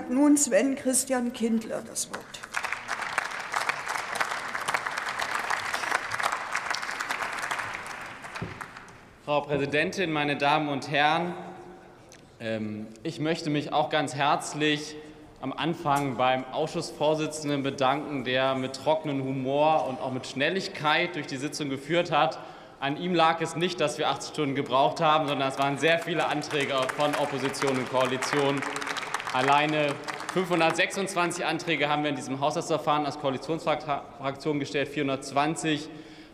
hat nun Sven Christian Kindler das Wort. Frau Präsidentin, meine Damen und Herren! Ähm, ich möchte mich auch ganz herzlich am Anfang beim Ausschussvorsitzenden bedanken, der mit trockenem Humor und auch mit Schnelligkeit durch die Sitzung geführt hat. An ihm lag es nicht, dass wir acht Stunden gebraucht haben, sondern es waren sehr viele Anträge von Opposition und Koalition. Alleine 526 Anträge haben wir in diesem Haushaltsverfahren als Koalitionsfraktion gestellt, 420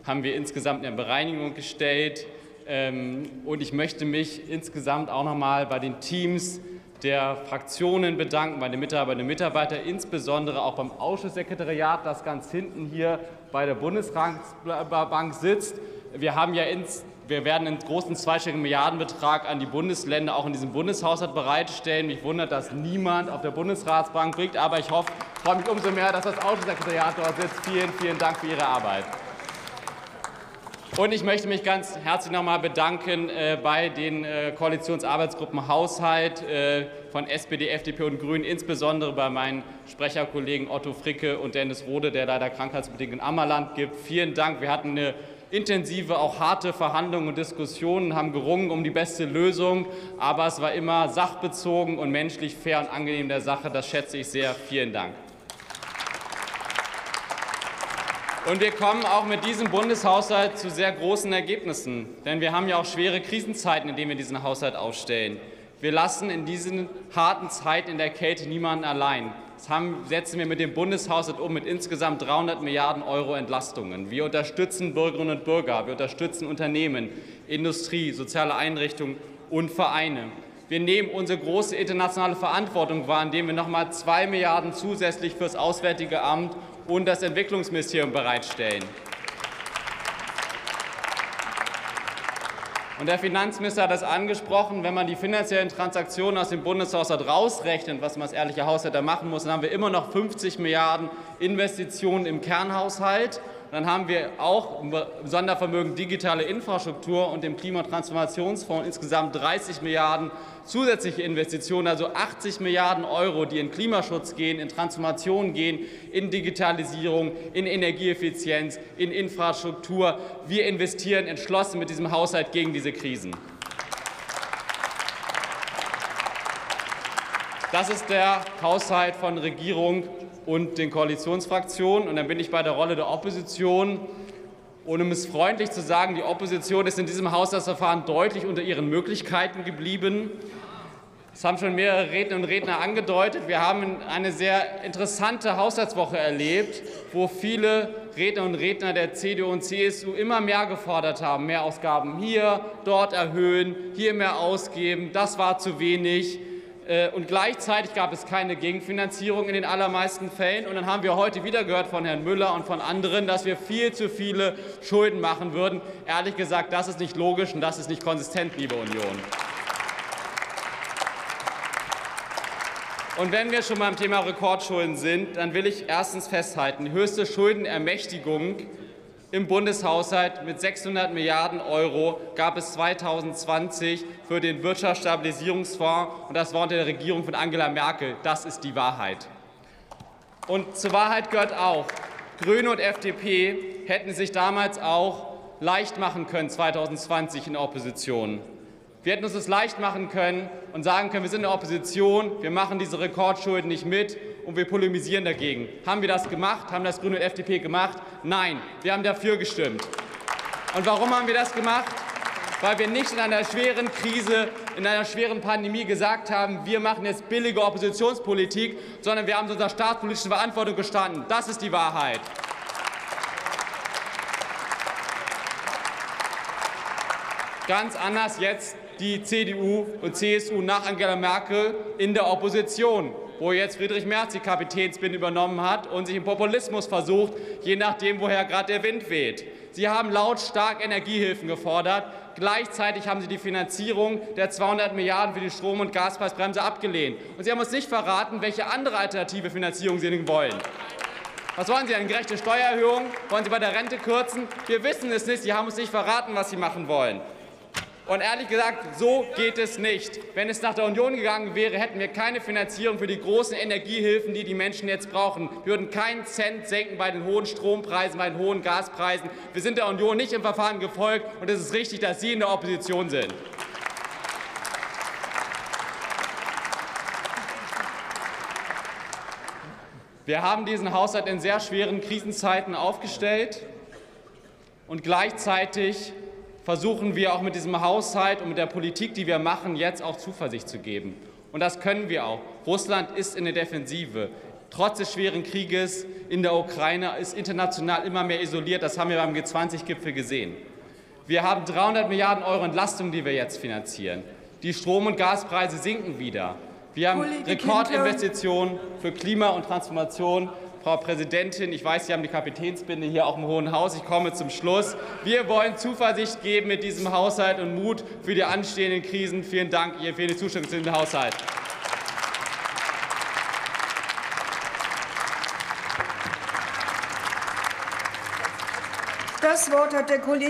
haben wir insgesamt in der Bereinigung gestellt. Ähm, und ich möchte mich insgesamt auch noch mal bei den Teams der Fraktionen bedanken, bei den Mitarbeiterinnen und Mitarbeitern, insbesondere auch beim Ausschusssekretariat, das ganz hinten hier bei der Bundesbank sitzt. Wir, haben ja ins, wir werden einen großen zweistelligen Milliardenbetrag an die Bundesländer auch in diesem Bundeshaushalt bereitstellen. Mich wundert, dass niemand auf der Bundesratsbank blickt, aber ich hoffe, freue mich umso mehr, dass das Ausschusssekretariat dort sitzt. Vielen, vielen Dank für Ihre Arbeit. Und ich möchte mich ganz herzlich noch einmal bedanken äh, bei den äh, Koalitionsarbeitsgruppen Haushalt äh, von SPD, FDP und Grünen, insbesondere bei meinen Sprecherkollegen Otto Fricke und Dennis Rode, der leider krankheitsbedingt in Ammerland gibt. Vielen Dank. Wir hatten eine intensive, auch harte Verhandlungen und Diskussionen, haben gerungen um die beste Lösung, aber es war immer sachbezogen und menschlich fair und angenehm der Sache. Das schätze ich sehr. Vielen Dank. Und wir kommen auch mit diesem Bundeshaushalt zu sehr großen Ergebnissen. Denn wir haben ja auch schwere Krisenzeiten, in denen wir diesen Haushalt aufstellen. Wir lassen in diesen harten Zeiten in der Kälte niemanden allein. Das haben, setzen wir mit dem Bundeshaushalt um mit insgesamt 300 Milliarden Euro Entlastungen. Wir unterstützen Bürgerinnen und Bürger, wir unterstützen Unternehmen, Industrie, soziale Einrichtungen und Vereine. Wir nehmen unsere große internationale Verantwortung wahr, indem wir noch einmal zwei Milliarden zusätzlich für das Auswärtige Amt und das Entwicklungsministerium bereitstellen. Und der Finanzminister hat das angesprochen, wenn man die finanziellen Transaktionen aus dem Bundeshaushalt rausrechnet, was man als ehrlicher Haushalter machen muss, dann haben wir immer noch 50 Milliarden Investitionen im Kernhaushalt. Dann haben wir auch im Sondervermögen digitale Infrastruktur und dem Klimatransformationsfonds insgesamt 30 Milliarden zusätzliche Investitionen, also 80 Milliarden Euro, die in Klimaschutz gehen, in Transformation gehen, in Digitalisierung, in Energieeffizienz, in Infrastruktur. Wir investieren entschlossen mit diesem Haushalt gegen diese Krisen. Das ist der Haushalt von Regierung und den Koalitionsfraktionen. Und dann bin ich bei der Rolle der Opposition. Und um es freundlich zu sagen, die Opposition ist in diesem Haushaltsverfahren deutlich unter ihren Möglichkeiten geblieben. Das haben schon mehrere Redner und Redner angedeutet. Wir haben eine sehr interessante Haushaltswoche erlebt, wo viele Redner und Redner der CDU und CSU immer mehr gefordert haben. Mehr Ausgaben hier, dort erhöhen, hier mehr ausgeben. Das war zu wenig. Äh, und gleichzeitig gab es keine Gegenfinanzierung in den allermeisten Fällen. Und dann haben wir heute wieder gehört von Herrn Müller und von anderen, dass wir viel zu viele Schulden machen würden. Ehrlich gesagt, das ist nicht logisch und das ist nicht konsistent, liebe Union. Und wenn wir schon beim Thema Rekordschulden sind, dann will ich erstens festhalten, die höchste Schuldenermächtigung im Bundeshaushalt mit 600 Milliarden Euro gab es 2020 für den Wirtschaftsstabilisierungsfonds, und das war unter der Regierung von Angela Merkel. Das ist die Wahrheit. Und zur Wahrheit gehört auch, Grüne und FDP hätten sich damals auch leicht machen können 2020 in der Opposition. Wir hätten uns das leicht machen können und sagen können, wir sind in der Opposition, wir machen diese Rekordschulden nicht mit und wir polemisieren dagegen. Haben wir das gemacht? Haben das Grüne und FDP gemacht? Nein, wir haben dafür gestimmt. Und warum haben wir das gemacht? Weil wir nicht in einer schweren Krise, in einer schweren Pandemie gesagt haben, wir machen jetzt billige Oppositionspolitik, sondern wir haben unserer staatspolitischen Verantwortung gestanden. Das ist die Wahrheit. Ganz anders jetzt die CDU und CSU nach Angela Merkel in der Opposition, wo jetzt Friedrich Merz die Kapitänsbinde übernommen hat und sich im Populismus versucht, je nachdem, woher gerade der Wind weht. Sie haben lautstark Energiehilfen gefordert. Gleichzeitig haben Sie die Finanzierung der 200 Milliarden für die Strom- und Gaspreisbremse abgelehnt. Und Sie haben uns nicht verraten, welche andere alternative Finanzierung Sie wollen. Was wollen Sie, eine gerechte Steuererhöhung? Wollen Sie bei der Rente kürzen? Wir wissen es nicht. Sie haben uns nicht verraten, was Sie machen wollen. Und ehrlich gesagt, so geht es nicht. Wenn es nach der Union gegangen wäre, hätten wir keine Finanzierung für die großen Energiehilfen, die die Menschen jetzt brauchen. Wir würden keinen Cent senken bei den hohen Strompreisen, bei den hohen Gaspreisen. Wir sind der Union nicht im Verfahren gefolgt, und es ist richtig, dass Sie in der Opposition sind. Wir haben diesen Haushalt in sehr schweren Krisenzeiten aufgestellt und gleichzeitig versuchen wir auch mit diesem Haushalt und mit der Politik, die wir machen, jetzt auch Zuversicht zu geben. Und das können wir auch. Russland ist in der Defensive. Trotz des schweren Krieges in der Ukraine ist international immer mehr isoliert. Das haben wir beim G20-Gipfel gesehen. Wir haben 300 Milliarden Euro Entlastung, die wir jetzt finanzieren. Die Strom- und Gaspreise sinken wieder. Wir haben Rekordinvestitionen für Klima und Transformation. Frau Präsidentin, ich weiß, Sie haben die Kapitänsbinde hier auch im Hohen Haus. Ich komme zum Schluss. Wir wollen Zuversicht geben mit diesem Haushalt und Mut für die anstehenden Krisen. Vielen Dank für die Zustimmung zu diesem Haushalt. Das Wort hat der Kollege